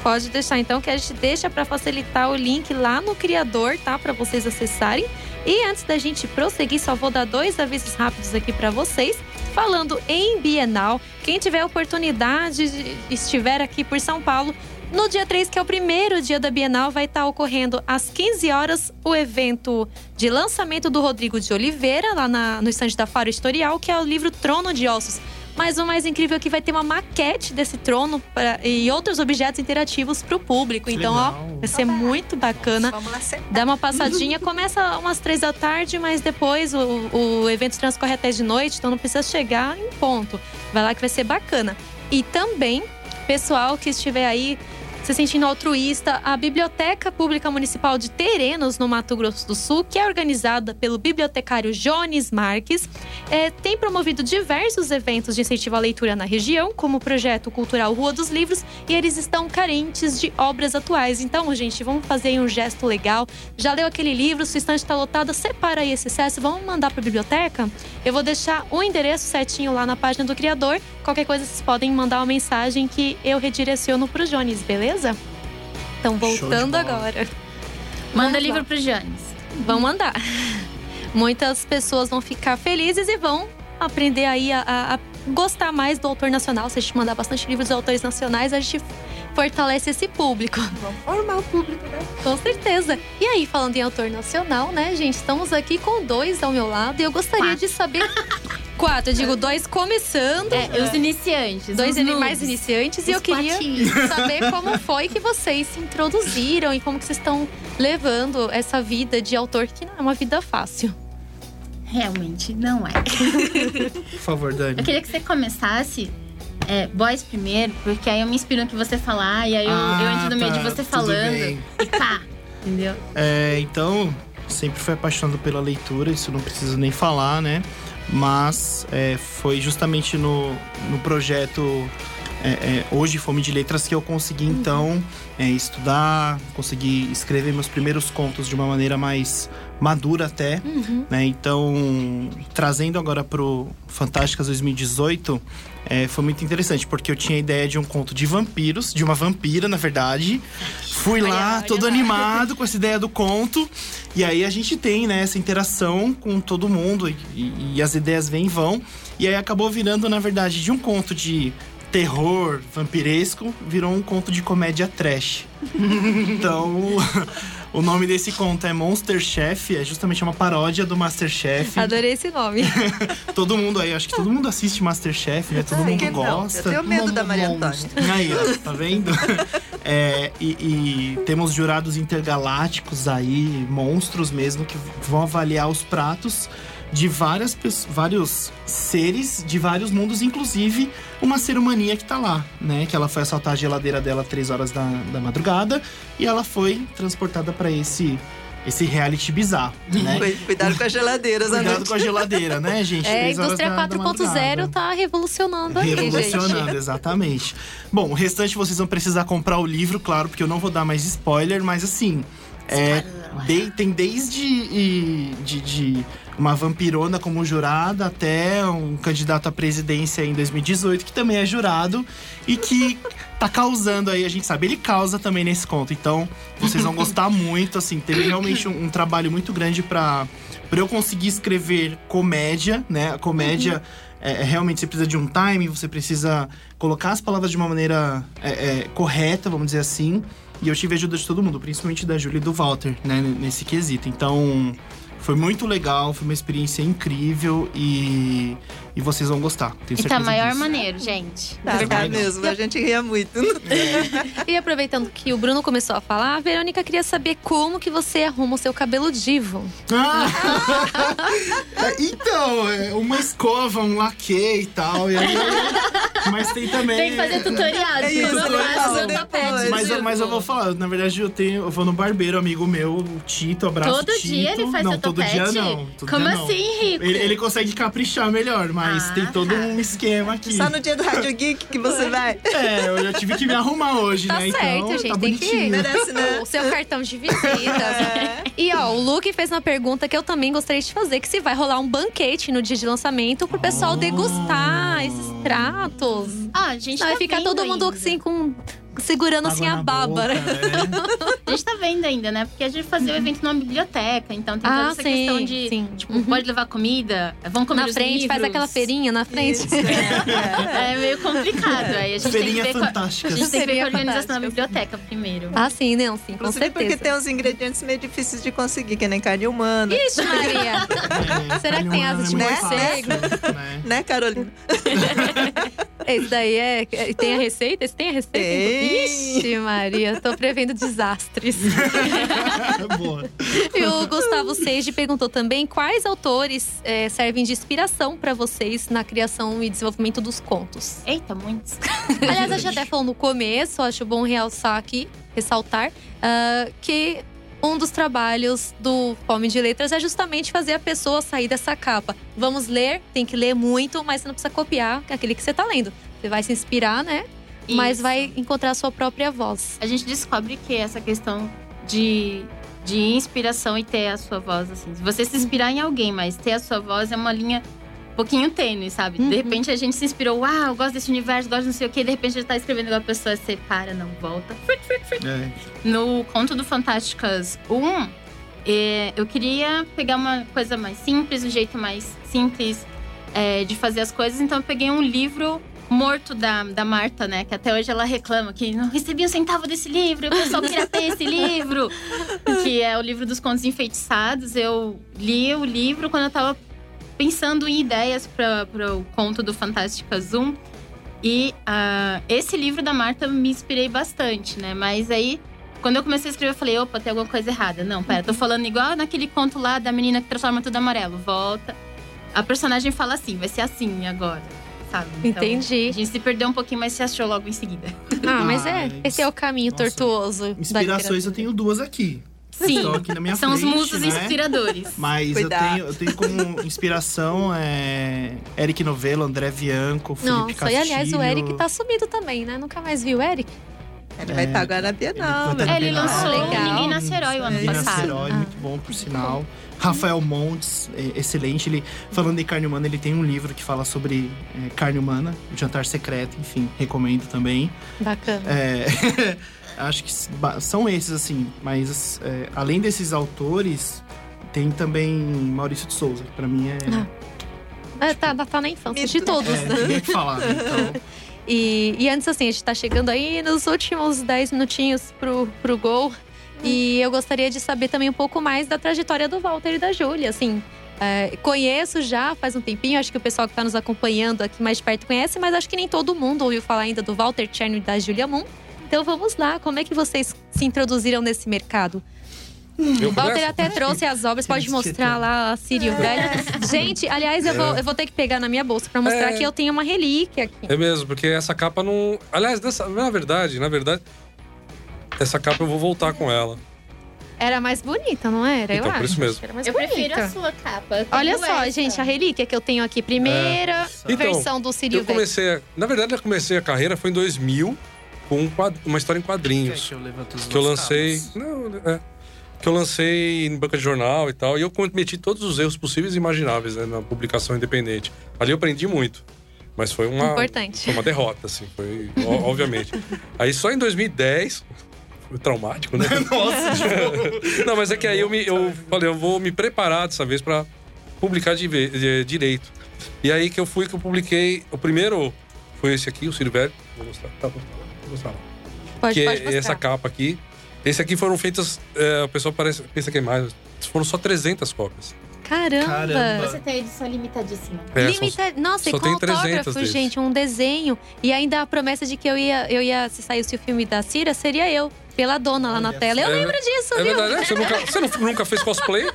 S1: Pode deixar então que a gente deixa para facilitar o link lá no criador, tá? Para vocês acessarem. E antes da gente prosseguir, só vou dar dois avisos rápidos aqui para vocês. Falando em Bienal, quem tiver oportunidade de estiver aqui por São Paulo, no dia 3, que é o primeiro dia da Bienal, vai estar ocorrendo às 15 horas o evento de lançamento do Rodrigo de Oliveira, lá na- no estande da Faro Historial, que é o livro Trono de Ossos. Mas o mais incrível é que vai ter uma maquete desse trono pra- e outros objetos interativos para o público.
S5: Que
S1: então, ó, vai ser muito bacana.
S4: Vamos lá sentar.
S1: Dá uma passadinha, começa umas três da tarde, mas depois o, o evento transcorre até de noite, então não precisa chegar em ponto. Vai lá que vai ser bacana. E também, pessoal que estiver aí se sentindo altruísta, a Biblioteca Pública Municipal de Terenos, no Mato Grosso do Sul, que é organizada pelo bibliotecário Jones Marques, eh, tem promovido diversos eventos de incentivo à leitura na região, como o projeto cultural Rua dos Livros, e eles estão carentes de obras atuais. Então, gente, vamos fazer um gesto legal. Já leu aquele livro, sua estante está lotada, separa aí esse excesso, vamos mandar para a biblioteca? Eu vou deixar o endereço certinho lá na página do criador. Qualquer coisa, vocês podem mandar uma mensagem que eu redireciono pro Jones, beleza? Então,
S5: Show de
S1: voltando agora.
S3: Manda
S1: Vamos
S3: livro
S1: lá.
S3: pro Jones.
S1: Vão mandar. Muitas pessoas vão ficar felizes e vão aprender aí a, a- a gostar mais do autor nacional. Se a gente mandar bastante livros de autores nacionais, a gente fortalece esse público.
S4: Vamos formar o público, né?
S1: Com certeza. E aí, falando em autor nacional, né, gente? Estamos aqui com dois ao meu lado e eu gostaria
S3: Quatro.
S1: de saber. Quatro, eu digo dois começando.
S3: É, os iniciantes.
S1: Dois
S3: os
S1: mais iniciantes e eu queria saber como foi que vocês se introduziram e como que vocês estão levando essa vida de autor que não é uma vida fácil.
S3: Realmente não é.
S5: Por favor, Dani.
S3: Eu queria que você começasse é, boys primeiro, porque aí eu me inspiro no que você falar e aí eu, eu
S5: Ah,
S3: entro no meio
S5: tá,
S3: de você
S5: tudo
S3: falando.
S5: bem.
S3: E pá, entendeu?
S5: É, então, sempre fui apaixonado pela leitura, isso não preciso nem falar, né? Mas é, foi justamente no, no projeto é, é, Hoje Fome de Letras que eu consegui, então, é, estudar, consegui escrever meus primeiros contos de uma maneira mais madura até. né? Então, trazendo agora pro Fantásticas 2018, é, foi muito interessante, porque eu tinha a ideia de um conto de vampiros, de uma vampira, na verdade. Fui
S1: Olha,
S5: lá,
S1: olha
S5: todo
S1: lá.
S5: animado com essa ideia do conto. E aí a gente tem, né, essa interação com todo mundo e, e- e as ideias vêm e vão. E aí acabou virando, na verdade, de um conto de terror vampiresco, virou um conto de comédia trash. então, o nome desse conto é Monster Chef, é justamente uma paródia do Masterchef.
S1: Adorei esse nome.
S5: Todo mundo aí, acho que todo mundo assiste Masterchef, né? Todo
S4: Por
S5: mundo
S4: que não? Eu
S5: gosta.
S4: tenho medo da Maria Antônia.
S5: Aí, ó, tá vendo? É, e, e temos jurados intergalácticos aí, monstros mesmo, que vão avaliar os pratos de várias, vários seres de vários mundos, inclusive uma ser humaninha que tá lá, né? Que ela foi assaltar a geladeira dela três horas da, da madrugada e ela foi transportada pra esse, esse reality bizarro, né?
S4: Cu- Cuidado com as geladeiras à
S5: Cuidado
S4: noite.
S5: com a geladeira, né, gente?
S1: É, a indústria
S5: da- da
S1: 4.0
S5: madrugada.
S1: tá revolucionando aí, gente.
S5: Revolucionando, exatamente. Bom, o restante vocês vão precisar comprar o livro, claro, porque eu não vou dar mais spoiler, mas assim. É, de- tem desde de, de uma vampirona como jurada até um candidato à presidência em 2018 que também é jurado e que tá causando aí, a gente sabe, ele causa também nesse conto. Então, vocês vão gostar muito, assim, teve realmente um, um trabalho muito grande pra pra eu conseguir escrever comédia, né? A comédia é, é, realmente você precisa de um time, você precisa colocar as palavras de uma maneira é, é, correta, vamos dizer assim. E eu tive a ajuda de todo mundo, principalmente da Júlia e do Walter, né? Nesse quesito. Então, foi muito legal, foi uma experiência incrível e, e vocês vão gostar. Tenho
S3: E tá maior
S5: disso.
S3: maneiro, gente.
S4: Tá, tá
S5: Verdade.
S4: mesmo, a gente ria muito.
S1: E aproveitando que o Bruno começou a falar, a Verônica queria saber como que você arruma o seu cabelo divo.
S5: Ah! então, é uma escova, um laque e tal. E aí Mas tem também.
S3: Tem que fazer tutorial.
S4: É isso,
S5: tutorial.
S4: depois.
S5: Mas, eu- mas eu vou falar, na verdade eu tenho. Eu vou no barbeiro, amigo meu, o Tito, abraço
S3: Todo
S5: Tito.
S3: dia ele faz
S5: não,
S3: seu
S5: todo dia não. todo
S3: Como
S5: dia não.
S3: assim, Rico?
S5: Ele, ele consegue caprichar melhor, mas
S3: Ah,
S5: tem todo
S3: tá.
S5: um esquema aqui.
S4: Só no dia do Rádio Geek que você vai.
S5: É, eu já tive que me arrumar hoje,
S1: Tá
S5: né?
S1: certo,
S5: então,
S1: gente,
S5: tá
S1: tem que-
S5: bonitinho.
S4: Merece, né?
S1: O seu cartão de visitas.
S4: É.
S1: E ó, o Luke fez uma pergunta que eu também gostaria de fazer: que se vai rolar um banquete no dia de lançamento pro pessoal
S5: Oh.
S1: degustar esses pratos.
S3: Ah, a gente
S1: Não,
S3: tá
S1: vai ficar
S3: vendo
S1: todo mundo
S3: ainda.
S1: assim com. Segurando assim a baba,
S5: boca,
S1: né?
S3: A gente tá vendo ainda, né? Porque a gente fazia o evento numa biblioteca, então tem toda
S1: Ah,
S3: essa
S1: sim,
S3: questão de,
S1: sim.
S3: tipo,
S1: Uhum.
S3: pode levar comida, vamos comer
S1: Na
S3: os
S1: frente, faz
S3: livros.
S1: aquela feirinha na frente.
S4: Isso, é, é.
S3: É meio complicado. Aí a gente
S5: Feirinha
S3: tem que ver com a,
S5: fantástica.
S3: a gente tem que ver com a organização da
S1: fantástica.
S3: biblioteca primeiro.
S1: Ah, sim, não, sim, com
S4: Inclusive porque
S1: certeza.
S4: tem uns ingredientes meio difíceis de conseguir, que nem carne humana.
S1: Ixi, Maria!
S5: É,
S1: Será que tem asa de
S5: não é muito
S4: morcego?
S5: né?
S4: Né, Carolina?
S1: Esse daí é. é- Tem a receita? Esse tem a receita?
S4: Tem.
S1: Ixi, Maria, tô prevendo desastres.
S5: Boa.
S1: E o Gustavo Seiji perguntou também quais autores eh, servem de inspiração pra vocês na criação e desenvolvimento dos contos.
S3: Eita, muitos.
S1: Aliás, a gente até falou no começo, acho bom realçar aqui, ressaltar, ah, que um dos trabalhos do Fome de Letras é justamente fazer a pessoa sair dessa capa. Vamos ler, tem que ler muito, mas você não precisa copiar aquele que você tá lendo. Você vai se inspirar, né? Mas
S3: Isso.
S1: vai encontrar a sua própria voz.
S3: A gente descobre que essa questão de, de inspiração e ter a sua voz, assim. Se você se inspirar em alguém, mas ter a sua voz é uma linha pouquinho tênue, sabe?
S1: Uhum.
S3: De repente a gente se inspirou, uau, eu gosto desse universo, gosto de não sei o quê. De repente a gente tá escrevendo igual a pessoa, você para, não volta.
S5: É.
S3: No Conto do Fantásticas 1, é, eu queria pegar uma coisa mais simples, um jeito mais simples é, de fazer as coisas. Então eu peguei um livro morto da, da Marta, né? Que até hoje ela reclama que não recebi um centavo desse livro, o pessoal queria ter esse livro. Que é o livro dos contos enfeitiçados. Eu li o livro quando eu tava pensando em ideias para o conto do Fantásticas 1. E ah, esse livro da Marta me inspirei bastante, né? Mas aí, quando eu comecei a escrever, eu falei, opa, tem alguma coisa errada. Não, pera, tô falando igual naquele conto lá da menina que transforma tudo amarelo. Volta. A personagem fala assim, vai ser assim agora, sabe? Então,
S1: Entendi.
S3: A gente se perdeu um pouquinho, mas se achou logo em seguida.
S1: Ah, mas é.
S5: Mas-
S1: Esse é o caminho
S5: Nossa,
S1: tortuoso. da
S5: Inspirações eu tenho duas aqui.
S3: Sim,
S5: Estão aqui na minha
S3: são os
S5: frente,
S3: musos
S5: né?
S3: inspiradores.
S5: Mas
S4: Cuidado.
S5: eu tenho, eu tenho como inspiração é, Eric Novello, André Bianco, Felipe
S1: Nossa,
S5: Castilho.
S1: e aliás, o Eric tá sumido também, né? Nunca mais viu o Eric?
S4: Ele vai estar agora na Bienal,
S5: Ele
S4: né?
S3: É, ele lançou
S1: legal.
S3: Ninguém Nasce Herói o ano
S5: Nasce
S3: passado.
S5: Herói,
S1: Ah.
S5: muito bom, por sinal. Rafael Montes, é, excelente. Ele, falando em carne humana, ele tem um livro que fala sobre é, carne humana, o Jantar Secreto, enfim, recomendo também.
S1: Bacana.
S5: É, acho que são esses, assim. Mas é, além desses autores, tem também Maurício de Souza, que pra mim é.
S1: Ah. É, tá, tá na infância de
S4: Mito.
S1: todos,
S5: É,
S1: né?
S5: tem que falar, né? Então,
S1: E, e antes, assim, a gente tá chegando aí nos últimos 10 minutinhos pro, pro gol. E eu gostaria de saber também um pouco mais da trajetória do Walter e da Júlia. Assim, é, conheço já faz um tempinho, acho que o pessoal que tá nos acompanhando aqui mais de perto conhece, mas acho que nem todo mundo ouviu falar ainda do Walter Cherny e da Julia Moon. Então vamos lá, como é que vocês se introduziram nesse mercado?
S2: Eu
S1: O Walter até trouxe as obras, pode mostrar lá a Sírio velho. Gente, aliás, eu vou, eu vou ter que pegar na minha bolsa pra mostrar
S2: É.
S1: que eu tenho uma relíquia aqui.
S2: É mesmo, porque essa capa não. Aliás, dessa... na verdade, na verdade, essa capa eu vou voltar com ela.
S1: Era mais bonita, não era?
S2: Então,
S1: eu
S2: por
S1: acho.
S2: isso mesmo.
S1: Era mais
S3: Eu
S1: bonita.
S3: prefiro a sua capa.
S1: Olha só,
S3: essa.
S1: gente, a relíquia que eu tenho aqui. Primeira
S2: Então,
S1: versão do Sírio
S2: Eu
S1: velho.
S2: comecei. a- Na verdade, eu comecei a carreira foi em 2000 com um quad- uma história em quadrinhos.
S5: que eu levanto os
S2: que eu lancei. Não, é. Que eu lancei em banca de jornal e tal. E eu cometi todos os erros possíveis e imagináveis né, na publicação independente. Ali eu aprendi muito. Mas foi uma.
S1: Importante.
S2: Foi uma derrota, assim. Foi, obviamente. Aí só em 2010. Foi traumático, né?
S5: Nossa, tipo,
S2: Não, mas é que aí eu, me, eu falei, eu vou me preparar dessa vez pra publicar de, ve- de- direito. E aí que eu fui que eu publiquei. O primeiro foi esse aqui, o Ciro Velho. Vou mostrar. Tá, vou mostrar lá
S1: Pode,
S2: que
S1: pode
S2: é
S1: mostrar.
S2: essa capa aqui. Esse aqui foram feitas. é, o pessoal parece, pensa que é mais. Foram só 300 cópias.
S1: Caramba!
S5: Caramba.
S3: Você tem edição limitadíssima.
S2: É,
S1: Limita... Nossa, e
S2: só
S1: com
S2: tem 300
S1: autógrafo, gente, um desenho. E ainda a promessa de que eu ia, eu ia se saísse o filme da Cira, seria eu, pela dona lá na tela. Eu
S2: só.
S1: lembro disso,
S2: É
S1: viu?
S2: verdade, né? Você nunca, você não- nunca fez cosplay?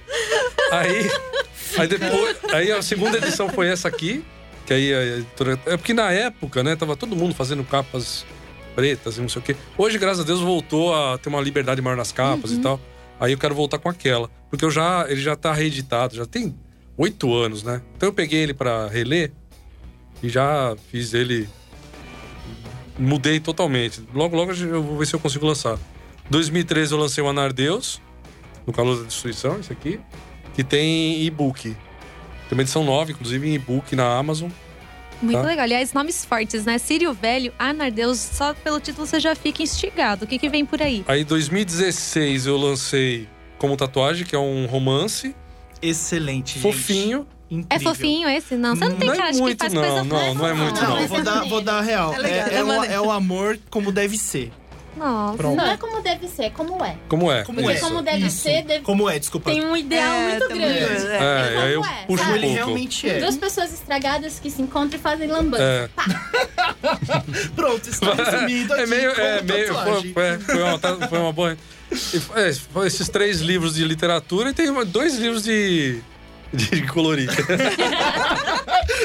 S2: Aí. Aí depois. Aí a segunda edição foi essa aqui. Que aí a editora. É porque na época, né, tava todo mundo fazendo capas pretas e não sei o quê. Hoje, graças a Deus, voltou a ter uma liberdade maior nas capas
S1: Uhum.
S2: e tal. Aí eu quero voltar com aquela. Porque eu já, ele já tá reeditado, já tem oito anos, né? Então eu peguei ele pra reler e já fiz ele. Mudei totalmente. Logo, logo eu vou ver se eu consigo lançar. 2013 eu lancei o Anar Deus, no Calor da Destruição, esse aqui, que tem e-book. Tem uma edição nova, inclusive, em e-book na Amazon.
S1: Muito
S2: Tá.
S1: legal. Aliás, nomes fortes, né? Sírio Velho, Anardeus, só pelo título você já fica instigado. O que, que vem por aí?
S2: Aí, em 2016, eu lancei Como Tatuagem, que é um romance
S5: Excelente, gente.
S2: fofinho.
S1: É
S5: Incrível.
S1: fofinho esse? Não, você não tem
S2: Não é
S1: cara de
S2: muito,
S1: que faz
S2: não,
S1: coisa
S2: não,
S1: fofa.
S2: não é muito,
S5: Não,
S3: Não,
S5: vou dar,
S3: é
S5: vou dar a real.
S4: É
S5: É,
S4: legal,
S5: é
S4: é
S5: o, é o amor como deve ser.
S1: Nossa.
S5: Pronto.
S3: Não é como deve ser, é como é.
S2: Como é?
S5: Como
S3: Porque
S5: é?
S3: como deve
S5: Isso.
S3: ser, deve-
S5: Como é, desculpa.
S3: Tem um ideal
S4: É,
S3: muito grande.
S4: é.
S2: É,
S3: Como
S2: aí eu
S3: é,
S2: puxo um
S5: ele
S2: pouco.
S5: realmente é.
S3: Duas pessoas estragadas que se encontram e fazem lambança.
S2: É,
S5: Pronto, está resumido aqui.
S2: é meio. É, meio foi, é, foi uma, foi uma boa. E foi- é, foi esses três livros de literatura e tem uma- dois livros de. de colorir.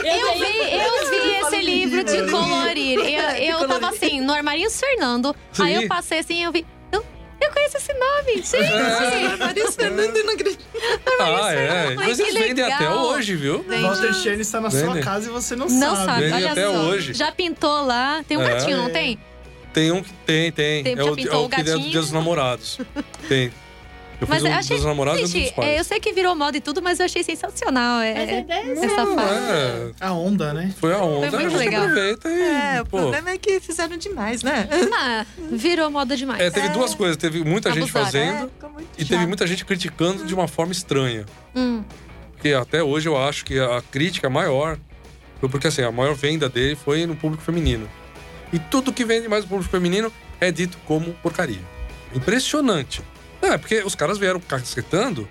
S1: Eu vi, eu livro de colorir. Eu, eu tava assim, no armarinho do Fernando. Aí
S2: Sim.
S1: eu passei assim, eu vi. Eu, eu conheço esse nome, gente!
S4: Maria Fernando não acredito.
S2: ah, é. Mas eles vendem até hoje, viu?
S1: Vende.
S5: Walter Cherny está na sua
S2: Vende.
S5: casa e você não,
S1: Não
S5: sabe.
S1: sabe,
S2: Vende
S1: olha
S2: até
S1: só.
S2: hoje.
S1: Já pintou lá. Tem um
S2: É.
S1: gatinho, não tem?
S2: Tem um que tem, tem.
S1: Tem-
S2: é o, é
S1: pintou
S2: o
S1: o
S2: que é do
S1: gatinho?
S2: Dia dos Namorados. Tem. Eu
S1: Mas
S2: fiz
S1: eu
S2: um
S1: achei.
S2: dos namorados e um
S1: Gente,
S2: dos pais.
S1: é, eu sei que virou moda e tudo, mas eu achei sensacional.
S3: A
S1: É,
S3: ideia é
S1: essa
S2: Não,
S1: fase.
S2: é,
S5: A onda, né?
S2: foi a onda,
S1: Foi muito
S2: a gente
S1: legal.
S2: aproveita e.
S4: É, o
S2: pô,
S4: problema é que fizeram demais, né?
S1: Ah, virou moda demais.
S2: é, teve duas coisas. Teve muita gente
S1: Abusaram.
S2: fazendo
S4: É, ficou muito
S2: e teve muita gente criticando de uma forma estranha.
S1: Hum,
S2: Porque até hoje eu acho que a crítica maior foi porque assim, a maior venda dele foi no público feminino. E tudo que vende mais no público feminino é dito como porcaria. Impressionante. Não, é porque os caras vieram casquetando,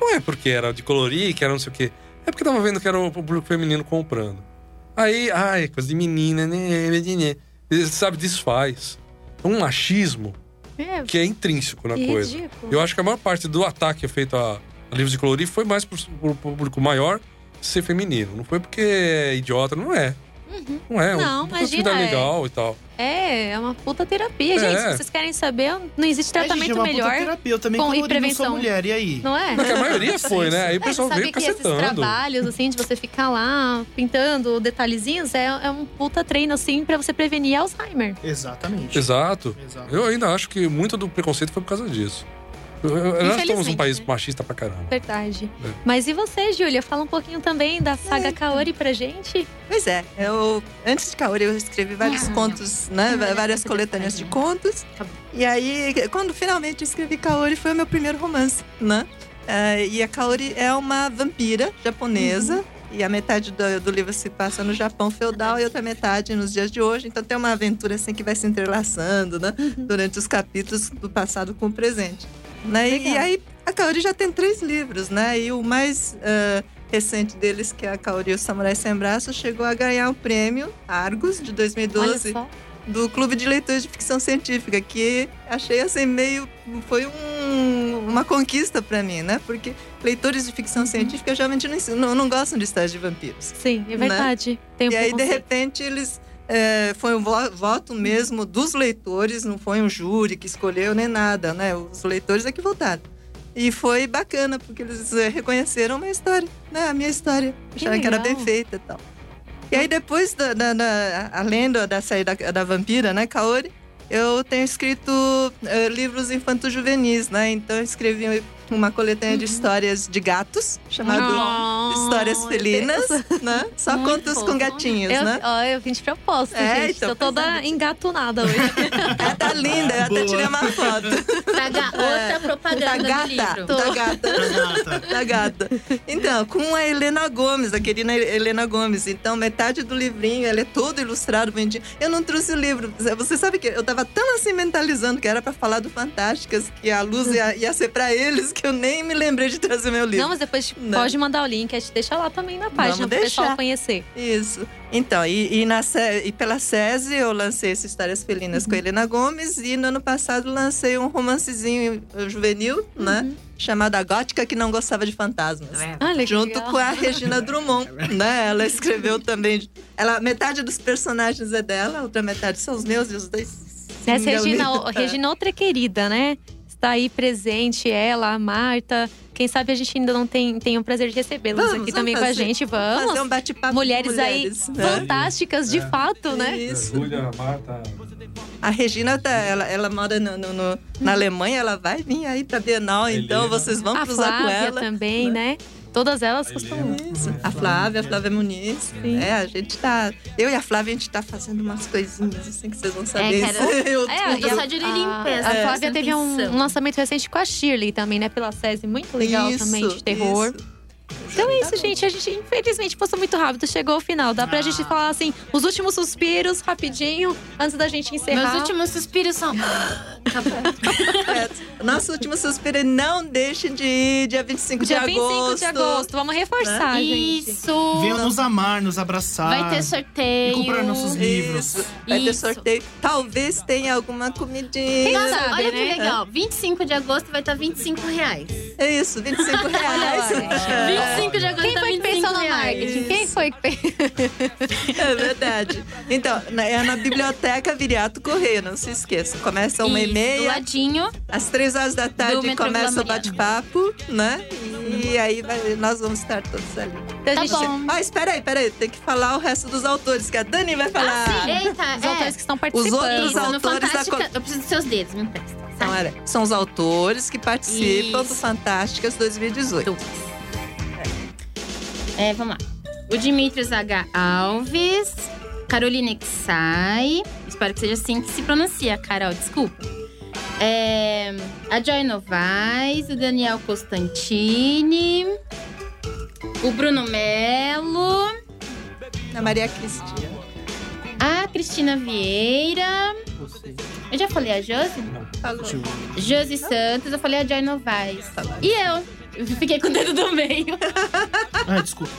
S2: não é porque era de colorir, que era não sei o quê. É porque tava vendo que era o público feminino comprando. Aí, ai, coisa de menina, né? né, né, né. Sabe, desfaz. É um machismo
S1: é,
S2: que é intrínseco na
S1: que
S2: coisa.
S1: ridículo.
S2: Eu acho que a maior parte do ataque feito a, a livros de colorir foi mais pro, pro público maior ser feminino. Não foi porque é idiota, não é. Não é.
S1: Uhum. Não,
S2: um
S1: imagina,
S2: atividade
S1: é.
S2: legal e tal.
S1: É, é uma puta terapia,
S2: É.
S1: gente. Se vocês querem saber, não existe
S5: É, gente,
S1: tratamento
S5: é uma puta
S1: melhor.
S5: terapia. Eu também
S1: com- e prevenção.
S5: sou mulher. E aí?
S1: Não é?
S2: Porque a maioria foi, né? Aí o
S1: É,
S2: pessoal
S1: sabe
S2: veio
S1: que esses trabalhos, assim, de você ficar lá pintando detalhezinhos, é, é um puta treino, assim, pra você prevenir Alzheimer.
S5: Exatamente.
S2: Exato.
S5: Exato.
S2: Eu ainda acho que muito do preconceito foi por causa disso. Nós estamos um
S1: Infelizmente,
S2: país
S1: né?
S2: machista pra caramba.
S1: Verdade.
S2: É.
S1: Mas e você, Júlia? Fala um pouquinho também da saga Kaori pra gente.
S4: Pois é, eu antes de Kaori eu escrevi vários contos, né? va- Várias coletâneas de contos. E aí, quando finalmente escrevi Kaori, foi o meu primeiro romance, né? Eh, e a Kaori é uma vampira japonesa. E a metade do, do livro se passa no Japão feudal e outra metade nos dias de hoje. Então tem uma aventura assim que vai se entrelaçando, né? Durante os capítulos do passado com o presente. Né? E, e aí a Kaori já tem três livros, né? E o mais eh, recente deles, que é a Kaori e o Samurai Sem Braço, chegou a ganhar o prêmio Argos de
S1: Olha
S4: 2012
S1: só.
S4: do Clube de Leitores de Ficção Científica, que achei assim meio foi um- uma conquista para mim, né? Porque leitores de ficção
S1: Uhum.
S4: científica geralmente não, não, não gostam de histórias de vampiros.
S1: Sim, é verdade. Tem um
S4: e aí de repente eles é, foi um vo- voto mesmo dos leitores, não foi um júri que escolheu nem nada, né? Os leitores é que votaram. E foi bacana, porque eles é, reconheceram uma história, né? A minha história. Acharam que era bem feita e tal. E aí depois, da, da, da- além da, da saída da, da vampira, né, Kaori, eu tenho escrito eh, livros infanto-juvenis, né? Então eu escrevi uma coletânea de histórias de gatos, chamado
S1: Oh,
S4: Histórias Felinas, né? Só
S3: Muito
S4: contos
S3: fofo.
S4: com gatinhos,
S1: Eu,
S4: né?
S1: ó, eu vim de propósito,
S4: É,
S1: gente.
S4: então,
S1: Tô toda
S4: é.
S1: engatunada hoje.
S4: Ela tá linda, eu até tirei uma foto.
S3: Pra ga- outra
S4: Tá
S3: propaganda do
S4: gata,
S3: livro.
S4: tá gata.
S5: Gata.
S4: da gata. Então, com a Helena Gomes, a querida Helena Gomes. Então, metade do livrinho, ela é todo ilustrado, bonitinho. Eu não trouxe o livro. Você sabe que eu tava tão assim mentalizando que era pra falar do Fantásticas, que a luz ia, ia ser pra eles, que eu nem me lembrei de trazer meu livro.
S1: Não, mas depois
S4: Não.
S1: pode mandar o link, a gente deixa lá também na página
S4: Vamos
S1: pro pessoal conhecer.
S4: Isso. Então, e, e na, e pela SESI eu lancei essas Histórias Felinas com a Helena Gomes e no ano passado lancei um romancezinho juvenil, né? chamada Gótica que não gostava de fantasmas.
S1: Olha que
S4: Junto
S1: legal.
S4: com a Regina Drummond, né? Ela escreveu também. Ela, metade dos personagens é dela, a outra metade são os meus e os dois.
S1: Essa Regina, o- Regina, outra querida, né? Está aí presente, ela, a Marta. Quem sabe a gente ainda não tem, tem o prazer de recebê-los aqui
S4: vamos
S1: também com a
S4: fazer-
S1: gente.
S4: Fazer
S1: Vamos.
S4: um bate-papo com
S1: mulheres,
S4: mulheres,
S1: aí
S4: né?
S1: fantásticas, de fato, né?
S4: Isso.
S2: Júlia, Marta.
S4: A Regina, tá, ela, ela mora no, no- no- na Alemanha, ela vai vir aí pra Bienal, então
S2: Helena.
S4: vocês vão
S1: A
S4: cruzar com ela.
S1: também, né? Todas elas
S2: A
S1: costumam.
S4: Isso. A Flávia, a Flávia Muniz.
S1: Sim.
S4: É, a gente tá. Eu e a Flávia, a gente tá fazendo umas coisinhas assim que vocês vão saber.
S3: cara.
S4: Eu-
S1: É,
S3: Eu tô só de em pé,
S1: a,
S3: é.
S1: Flávia teve um, um lançamento recente com a Shirley também, né? Pela SESI. Muito legal
S4: Isso,
S1: também, de terror.
S4: isso.
S1: Então é isso, gente. A gente, infelizmente, passou muito rápido. Chegou ao final. Dá pra gente falar, assim, os últimos suspiros, rapidinho, antes da gente encerrar.
S3: Meus últimos suspiros são.
S4: É, nosso último suspiro é não deixem de ir dia 25
S1: Dia
S4: de
S1: 25
S4: agosto.
S1: de agosto. Vamos reforçar, gente.
S3: Isso!
S5: Venham nos amar, nos abraçar.
S3: Vai ter
S5: E
S3: sorteio.
S5: comprar nossos livros.
S4: Isso. Vai ter
S3: Isso.
S4: sorteio. Talvez tenha alguma comidinha.
S3: Nossa,
S1: sabe,
S3: olha
S1: né?
S3: que legal. 25 de agosto vai estar 25 reais.
S4: É isso, 25 reais.
S1: Olha,
S3: 25 de agosto
S1: Quem
S3: tá
S1: foi que
S3: 25
S1: pensou no marketing? Quem foi que?
S4: É verdade. Então, é na Biblioteca Viriato Correia, não se esqueça. Começa uma e
S3: Isso, Do
S4: meia.
S3: ladinho.
S4: Às três horas da tarde começa o bate-papo, né? E aí vai- nós vamos estar todos ali.
S1: Então,
S3: Tá
S1: gente,
S3: bom.
S4: Ah, espera aí, espera aí. Tem que falar o resto dos autores, que a Dani vai falar.
S3: Eita,
S1: Os
S3: é.
S1: autores que estão
S4: Os
S1: participando.
S4: outros
S3: Isso,
S4: autores da
S3: Eu preciso dos seus dedos, me empresta.
S4: Então, olha, são os autores que participam
S3: Isso.
S4: do Fantásticas 2018.
S3: É, vamos lá. O Dimitrios H. Alves, Carolina Xai, espero que seja assim que se pronuncia, Carol, desculpa. É, a Joy Novaes, o Daniel Costantini, o Bruno Melo,
S4: A Maria Cristina.
S3: a Cristina Vieira. Eu já falei a Josi?
S4: Falou.
S3: Josi Santos, eu falei a Joy Novaes. E eu? Eu fiquei com o dedo do meio.
S5: Ah, desculpa.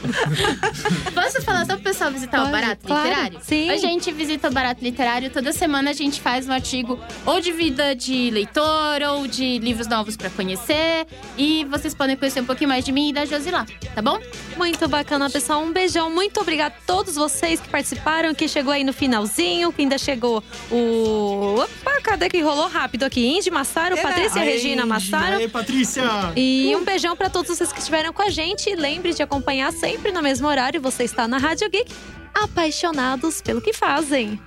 S3: Posso falar só pro pessoal visitar
S1: Pode,
S3: o Barato
S1: claro,
S3: Literário?
S1: sim.
S3: A gente visita o Barato Literário. Toda semana a gente faz um artigo ou de vida de leitor ou de livros novos pra conhecer. E vocês podem conhecer um pouquinho mais de mim e da Josi lá, tá bom?
S1: Muito bacana, pessoal. Um beijão. Muito obrigada a todos vocês que participaram, que chegou aí no finalzinho, que ainda chegou o. Opa, cadê que rolou rápido aqui? Indy Massaro,
S4: É,
S1: Patrícia
S5: Aí,
S1: Regina Massaro.
S5: Aí, Patrícia!
S1: E um beijão pra todos vocês que estiveram com a gente. E lembre de acompanhar sempre no mesmo horário. Você está na Rádio Geek, apaixonados pelo que fazem.